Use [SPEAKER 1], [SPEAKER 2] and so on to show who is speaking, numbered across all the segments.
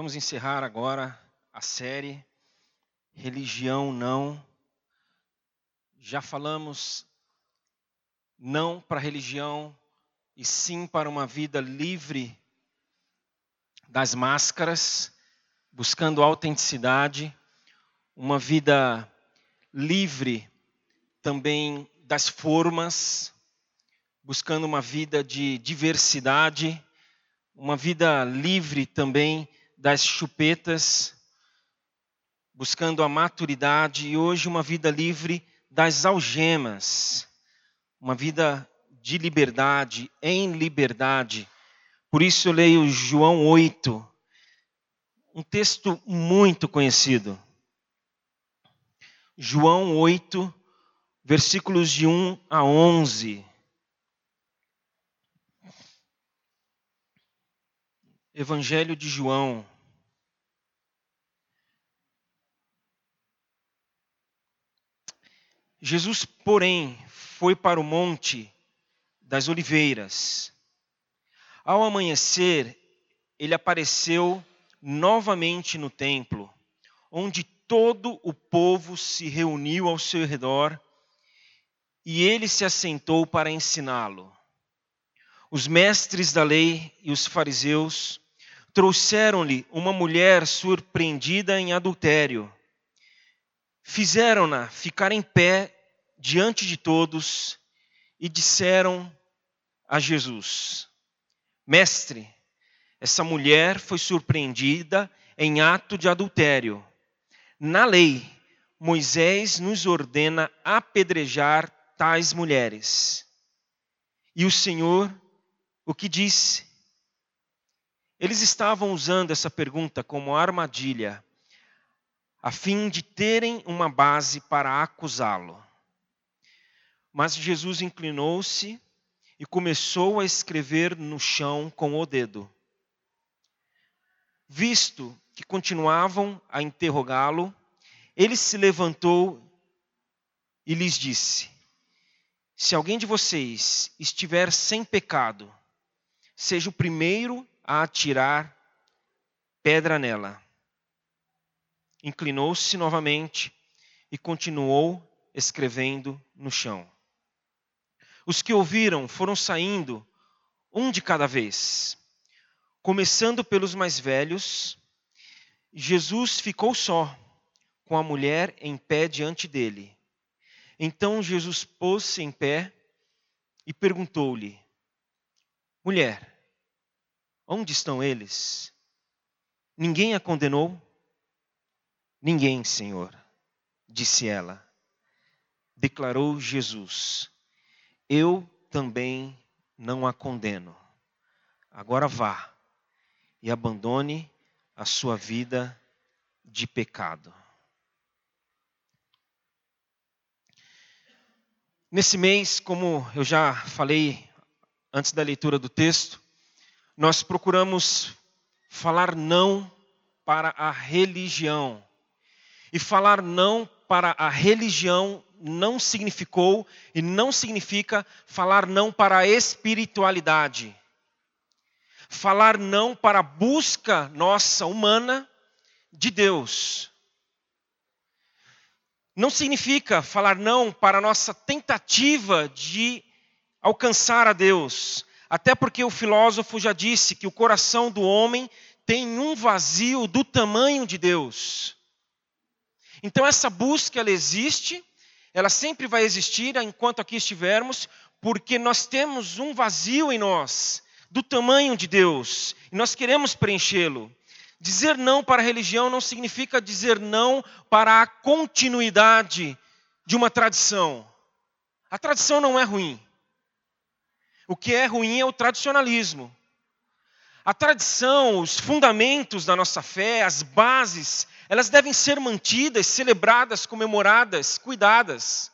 [SPEAKER 1] Vamos encerrar agora a série Religião Não. Já falamos não para religião e sim para uma vida livre das máscaras, buscando autenticidade, uma vida livre também das formas, buscando uma vida de diversidade, uma vida livre também das chupetas, buscando a maturidade e hoje uma vida livre das algemas, uma vida de liberdade, em liberdade. Por isso eu leio João 8, um texto muito conhecido. João 8, versículos de 1 a 11. Evangelho de João. Jesus, porém, foi para o monte das oliveiras. Ao amanhecer, ele apareceu novamente no templo, onde todo o povo se reuniu ao seu redor, e ele se assentou para ensiná-lo. Os mestres da lei e os fariseus trouxeram-lhe uma mulher surpreendida em adultério fizeram-na ficar em pé diante de todos e disseram a Jesus: Mestre, essa mulher foi surpreendida em ato de adultério. Na lei, Moisés nos ordena apedrejar tais mulheres. E o Senhor, o que disse? Eles estavam usando essa pergunta como armadilha a fim de terem uma base para acusá-lo. Mas Jesus inclinou-se e começou a escrever no chão com o dedo. Visto que continuavam a interrogá-lo, ele se levantou e lhes disse: Se alguém de vocês estiver sem pecado, seja o primeiro a atirar pedra nela inclinou-se novamente e continuou escrevendo no chão. Os que ouviram foram saindo, um de cada vez. Começando pelos mais velhos, Jesus ficou só, com a mulher em pé diante dele. Então Jesus pôs-se em pé e perguntou-lhe: Mulher, onde estão eles? Ninguém a condenou? Ninguém, Senhor, disse ela. Declarou Jesus: Eu também não a condeno. Agora vá e abandone a sua vida de pecado. Nesse mês, como eu já falei antes da leitura do texto, nós procuramos falar não para a religião e falar não para a religião não significou e não significa falar não para a espiritualidade. Falar não para a busca nossa humana de Deus. Não significa falar não para a nossa tentativa de alcançar a Deus. Até porque o filósofo já disse que o coração do homem tem um vazio do tamanho de Deus. Então essa busca ela existe, ela sempre vai existir enquanto aqui estivermos, porque nós temos um vazio em nós, do tamanho de Deus, e nós queremos preenchê-lo. Dizer não para a religião não significa dizer não para a continuidade de uma tradição. A tradição não é ruim. O que é ruim é o tradicionalismo. A tradição, os fundamentos da nossa fé, as bases, elas devem ser mantidas, celebradas, comemoradas, cuidadas.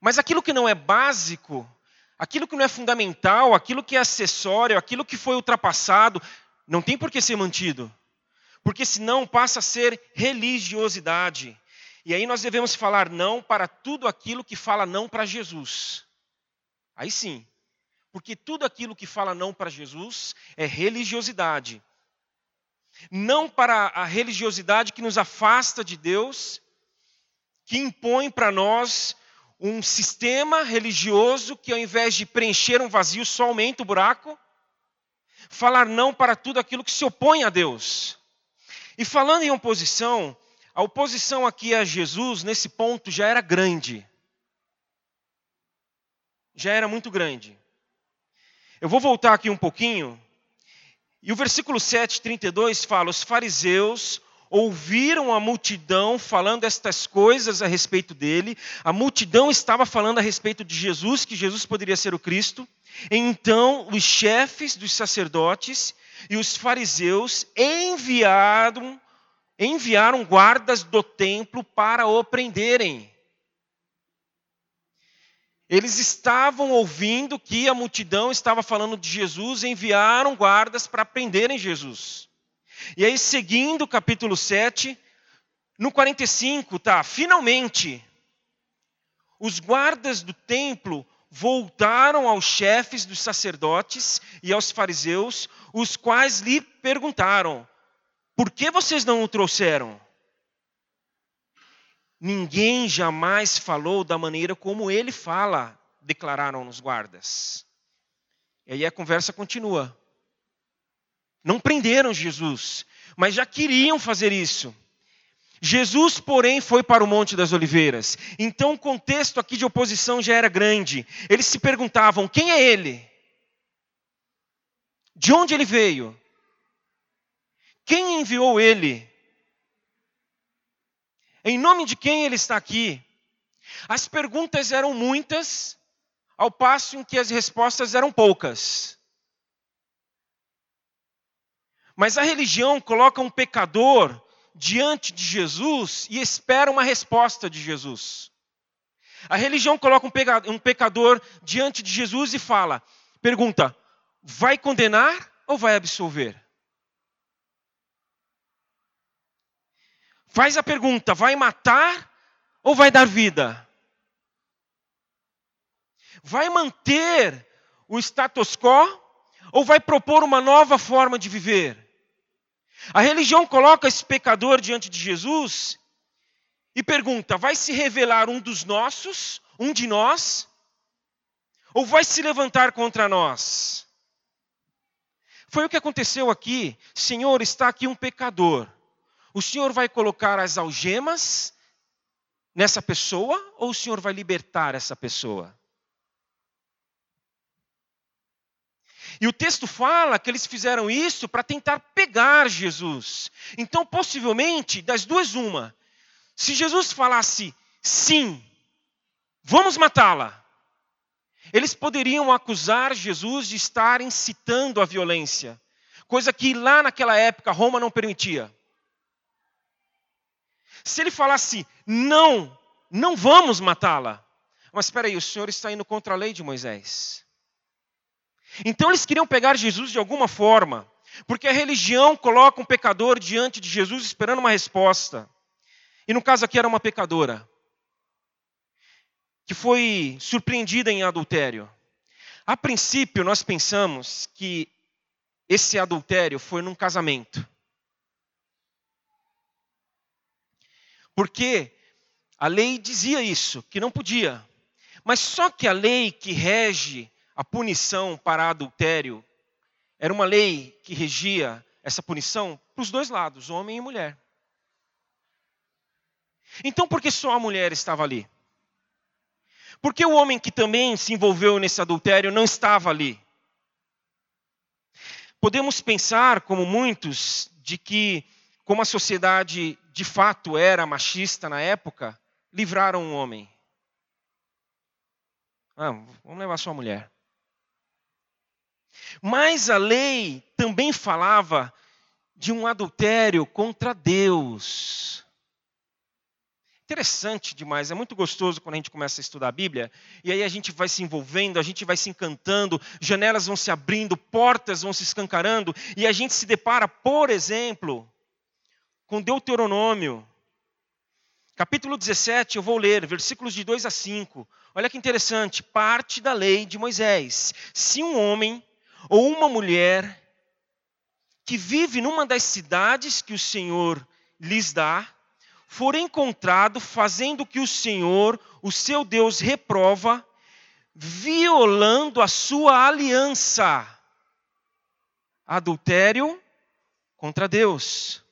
[SPEAKER 1] Mas aquilo que não é básico, aquilo que não é fundamental, aquilo que é acessório, aquilo que foi ultrapassado, não tem por que ser mantido. Porque senão passa a ser religiosidade. E aí nós devemos falar não para tudo aquilo que fala não para Jesus. Aí sim. Porque tudo aquilo que fala não para Jesus é religiosidade. não para a religiosidade que nos afasta de Deus, que impõe para nós um sistema religioso que, ao invés de preencher um vazio, só aumenta o buraco. Falar não para tudo aquilo que se opõe a Deus. E falando em oposição, a oposição aqui a Jesus, nesse ponto, já era grande. Já era muito grande. Eu vou voltar aqui um pouquinho. E o versículo 7, 32 fala: Os fariseus ouviram a multidão falando estas coisas a respeito dele. A multidão estava falando a respeito de Jesus, que Jesus poderia ser o Cristo. Então, os chefes dos sacerdotes e os fariseus enviaram enviaram guardas do templo para o prenderem. Eles estavam ouvindo que a multidão estava falando de Jesus, enviaram guardas para prenderem Jesus. E aí, seguindo o capítulo 7, no 45, tá, finalmente, os guardas do templo voltaram aos chefes dos sacerdotes e aos fariseus, os quais lhe perguntaram: por que vocês não o trouxeram? Ninguém jamais falou da maneira como ele fala, declararam os guardas. E aí a conversa continua. Não prenderam Jesus, mas já queriam fazer isso. Jesus, porém, foi para o Monte das Oliveiras. Então o contexto aqui de oposição já era grande. Eles se perguntavam: quem é ele? De onde ele veio? Quem enviou ele? Em nome de quem ele está aqui? As perguntas eram muitas, ao passo em que as respostas eram poucas. Mas a religião coloca um pecador diante de Jesus e espera uma resposta de Jesus. A religião coloca um pecador diante de Jesus e fala, pergunta: vai condenar ou vai absolver? Faz a pergunta: vai matar ou vai dar vida? Vai manter o status quo ou vai propor uma nova forma de viver? A religião coloca esse pecador diante de Jesus e pergunta: vai se revelar um dos nossos, um de nós, ou vai se levantar contra nós? Foi o que aconteceu aqui. Senhor, está aqui um pecador. O Senhor vai colocar as algemas nessa pessoa ou o Senhor vai libertar essa pessoa? E o texto fala que eles fizeram isso para tentar pegar Jesus. Então, possivelmente, das duas, uma. Se Jesus falasse sim, vamos matá-la, eles poderiam acusar Jesus de estar incitando a violência, coisa que lá naquela época Roma não permitia. Se ele falasse, não, não vamos matá-la. Mas espera aí, o Senhor está indo contra a lei de Moisés. Então eles queriam pegar Jesus de alguma forma, porque a religião coloca um pecador diante de Jesus esperando uma resposta. E no caso aqui era uma pecadora, que foi surpreendida em adultério. A princípio, nós pensamos que esse adultério foi num casamento. Porque a lei dizia isso, que não podia. Mas só que a lei que rege a punição para adultério era uma lei que regia essa punição para os dois lados, homem e mulher. Então, por que só a mulher estava ali? Porque o homem que também se envolveu nesse adultério não estava ali? Podemos pensar, como muitos, de que, como a sociedade de fato era machista na época, livraram um homem. Ah, vamos levar sua mulher. Mas a lei também falava de um adultério contra Deus. Interessante demais, é muito gostoso quando a gente começa a estudar a Bíblia, e aí a gente vai se envolvendo, a gente vai se encantando, janelas vão se abrindo, portas vão se escancarando, e a gente se depara, por exemplo, com Deuteronômio. Capítulo 17, eu vou ler, versículos de 2 a 5. Olha que interessante, parte da lei de Moisés. Se um homem ou uma mulher que vive numa das cidades que o Senhor lhes dá, for encontrado fazendo o que o Senhor, o seu Deus, reprova, violando a sua aliança. Adultério contra Deus.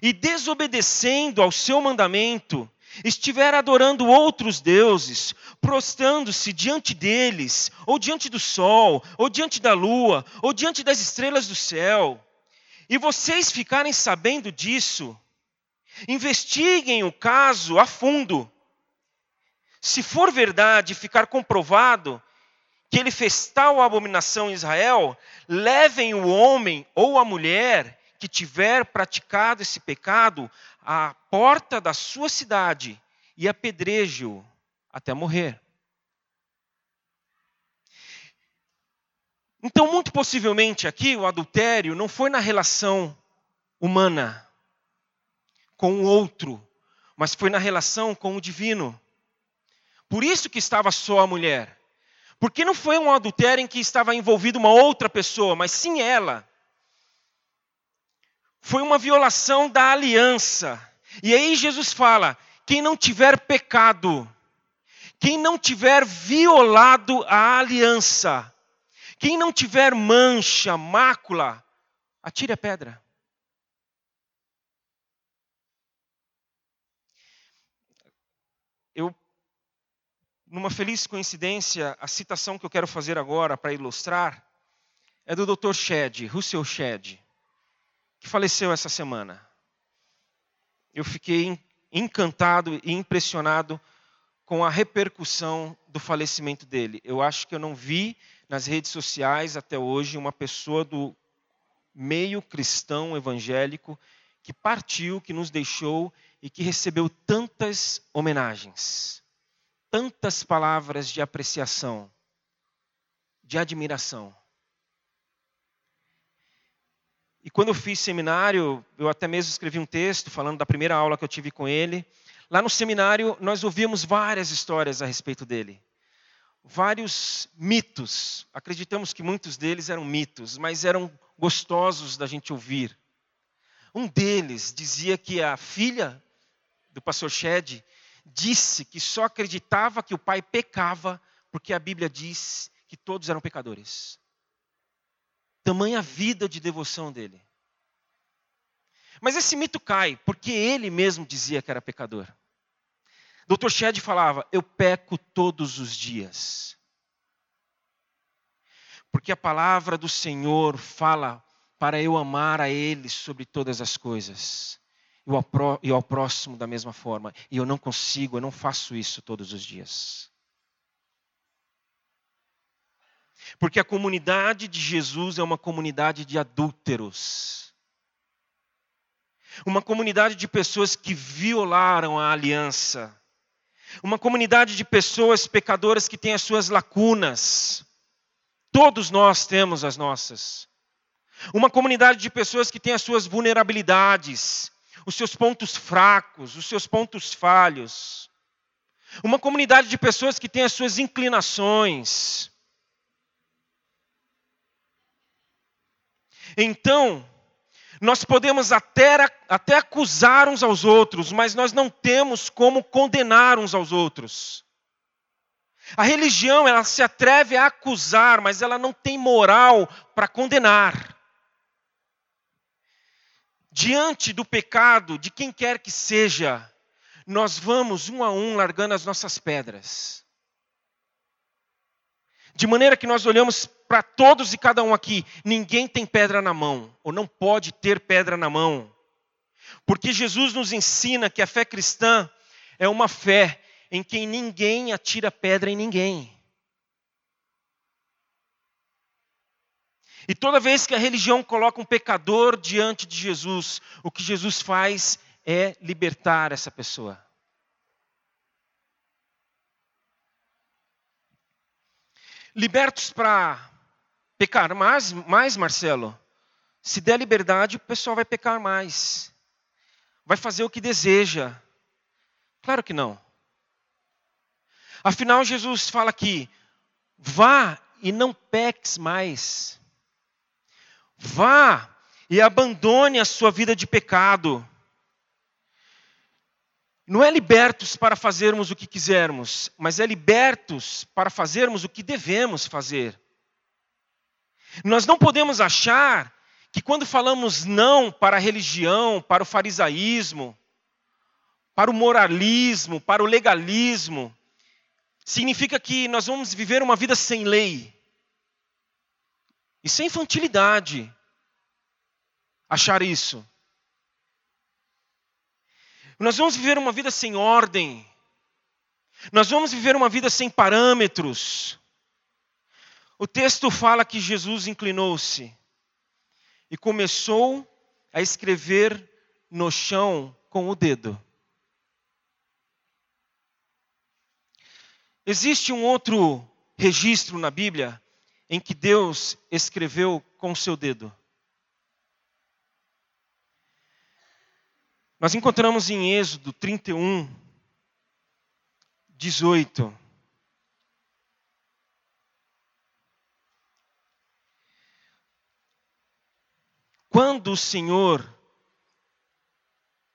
[SPEAKER 1] E desobedecendo ao seu mandamento, estiver adorando outros deuses, prostrando-se diante deles, ou diante do sol, ou diante da lua, ou diante das estrelas do céu, e vocês ficarem sabendo disso, investiguem o caso a fundo. Se for verdade ficar comprovado que ele fez tal abominação em Israel, levem o homem ou a mulher que tiver praticado esse pecado à porta da sua cidade e apedreje-o até morrer. Então, muito possivelmente aqui, o adultério não foi na relação humana com o outro, mas foi na relação com o divino. Por isso que estava só a mulher. Porque não foi um adultério em que estava envolvida uma outra pessoa, mas sim ela. Foi uma violação da aliança. E aí Jesus fala: quem não tiver pecado, quem não tiver violado a aliança, quem não tiver mancha, mácula, atire a pedra. Eu, numa feliz coincidência, a citação que eu quero fazer agora para ilustrar é do Dr. Shedd, Russell Shedd, que faleceu essa semana. Eu fiquei encantado e impressionado com a repercussão do falecimento dele. Eu acho que eu não vi nas redes sociais até hoje uma pessoa do meio cristão evangélico que partiu, que nos deixou e que recebeu tantas homenagens, tantas palavras de apreciação, de admiração. E quando eu fiz seminário, eu até mesmo escrevi um texto falando da primeira aula que eu tive com ele. Lá no seminário, nós ouvimos várias histórias a respeito dele vários mitos. Acreditamos que muitos deles eram mitos, mas eram gostosos da gente ouvir. Um deles dizia que a filha do pastor Shed disse que só acreditava que o pai pecava porque a Bíblia diz que todos eram pecadores. Tamanha vida de devoção dele. Mas esse mito cai porque ele mesmo dizia que era pecador. Dr. Shedd falava: Eu peco todos os dias. Porque a palavra do Senhor fala para eu amar a Ele sobre todas as coisas. E ao próximo da mesma forma. E eu não consigo, eu não faço isso todos os dias. Porque a comunidade de Jesus é uma comunidade de adúlteros. Uma comunidade de pessoas que violaram a aliança uma comunidade de pessoas pecadoras que tem as suas lacunas. Todos nós temos as nossas. Uma comunidade de pessoas que tem as suas vulnerabilidades, os seus pontos fracos, os seus pontos falhos. Uma comunidade de pessoas que tem as suas inclinações. Então, nós podemos até, até acusar uns aos outros, mas nós não temos como condenar uns aos outros. A religião, ela se atreve a acusar, mas ela não tem moral para condenar. Diante do pecado de quem quer que seja, nós vamos um a um largando as nossas pedras. De maneira que nós olhamos para todos e cada um aqui, ninguém tem pedra na mão, ou não pode ter pedra na mão. Porque Jesus nos ensina que a fé cristã é uma fé em quem ninguém atira pedra em ninguém. E toda vez que a religião coloca um pecador diante de Jesus, o que Jesus faz é libertar essa pessoa. Libertos para pecar mais, mais, Marcelo. Se der liberdade, o pessoal vai pecar mais. Vai fazer o que deseja. Claro que não. Afinal, Jesus fala aqui: vá e não peques mais. vá e abandone a sua vida de pecado. Não é libertos para fazermos o que quisermos, mas é libertos para fazermos o que devemos fazer. Nós não podemos achar que quando falamos não para a religião, para o farisaísmo, para o moralismo, para o legalismo, significa que nós vamos viver uma vida sem lei. Isso é infantilidade. Achar isso. Nós vamos viver uma vida sem ordem. Nós vamos viver uma vida sem parâmetros. O texto fala que Jesus inclinou-se e começou a escrever no chão com o dedo. Existe um outro registro na Bíblia em que Deus escreveu com o seu dedo. Nós encontramos em Êxodo 31, 18. Quando o Senhor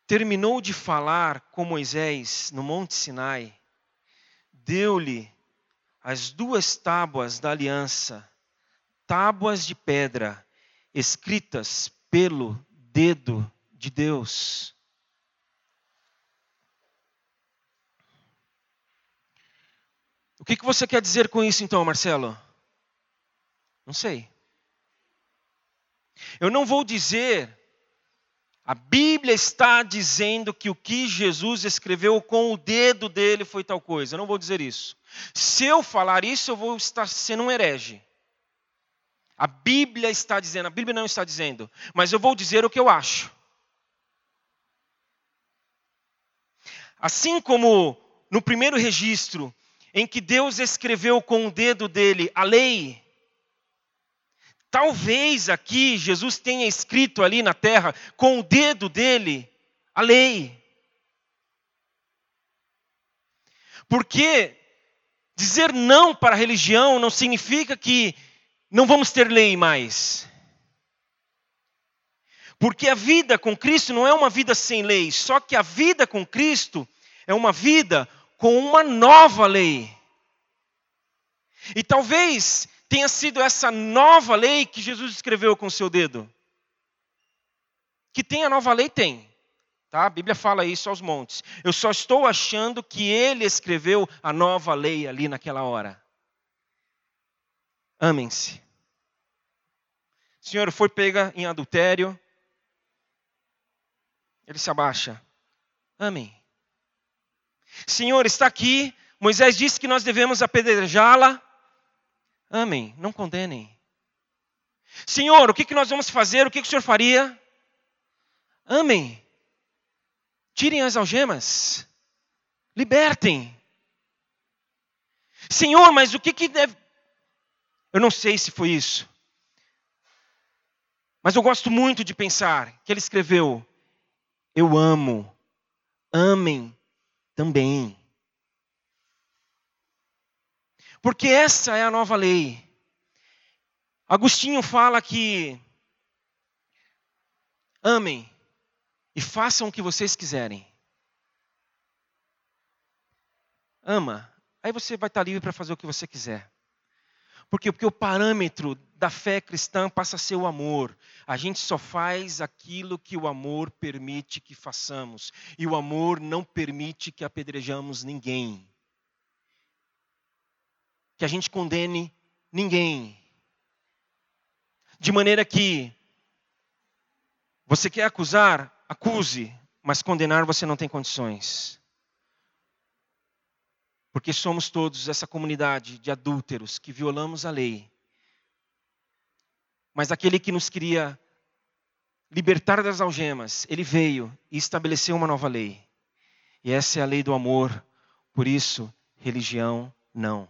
[SPEAKER 1] terminou de falar com Moisés no Monte Sinai, deu-lhe as duas tábuas da aliança, tábuas de pedra, escritas pelo dedo de Deus. O que, que você quer dizer com isso então, Marcelo? Não sei. Eu não vou dizer a Bíblia está dizendo que o que Jesus escreveu com o dedo dele foi tal coisa. Eu não vou dizer isso. Se eu falar isso, eu vou estar sendo um herege. A Bíblia está dizendo, a Bíblia não está dizendo, mas eu vou dizer o que eu acho. Assim como no primeiro registro, em que Deus escreveu com o dedo dele a lei, Talvez aqui Jesus tenha escrito ali na terra, com o dedo dele, a lei. Porque dizer não para a religião não significa que não vamos ter lei mais. Porque a vida com Cristo não é uma vida sem lei, só que a vida com Cristo é uma vida com uma nova lei. E talvez tenha sido essa nova lei que Jesus escreveu com o seu dedo. Que tem a nova lei? Tem. Tá? A Bíblia fala isso aos montes. Eu só estou achando que ele escreveu a nova lei ali naquela hora. Amem-se. Senhor, foi pega em adultério. Ele se abaixa. Amém. Senhor, está aqui. Moisés disse que nós devemos apedrejá-la. Amem, não condenem. Senhor, o que, que nós vamos fazer? O que, que o Senhor faria? Amem. Tirem as algemas. Libertem. Senhor, mas o que, que deve. Eu não sei se foi isso. Mas eu gosto muito de pensar que ele escreveu: Eu amo, amem também. Porque essa é a nova lei. Agostinho fala que amem e façam o que vocês quiserem. Ama, aí você vai estar livre para fazer o que você quiser. Porque, porque o parâmetro da fé cristã passa a ser o amor. A gente só faz aquilo que o amor permite que façamos. E o amor não permite que apedrejamos ninguém que a gente condene ninguém. De maneira que você quer acusar, acuse, mas condenar você não tem condições. Porque somos todos essa comunidade de adúlteros que violamos a lei. Mas aquele que nos queria libertar das algemas, ele veio e estabeleceu uma nova lei. E essa é a lei do amor. Por isso, religião não.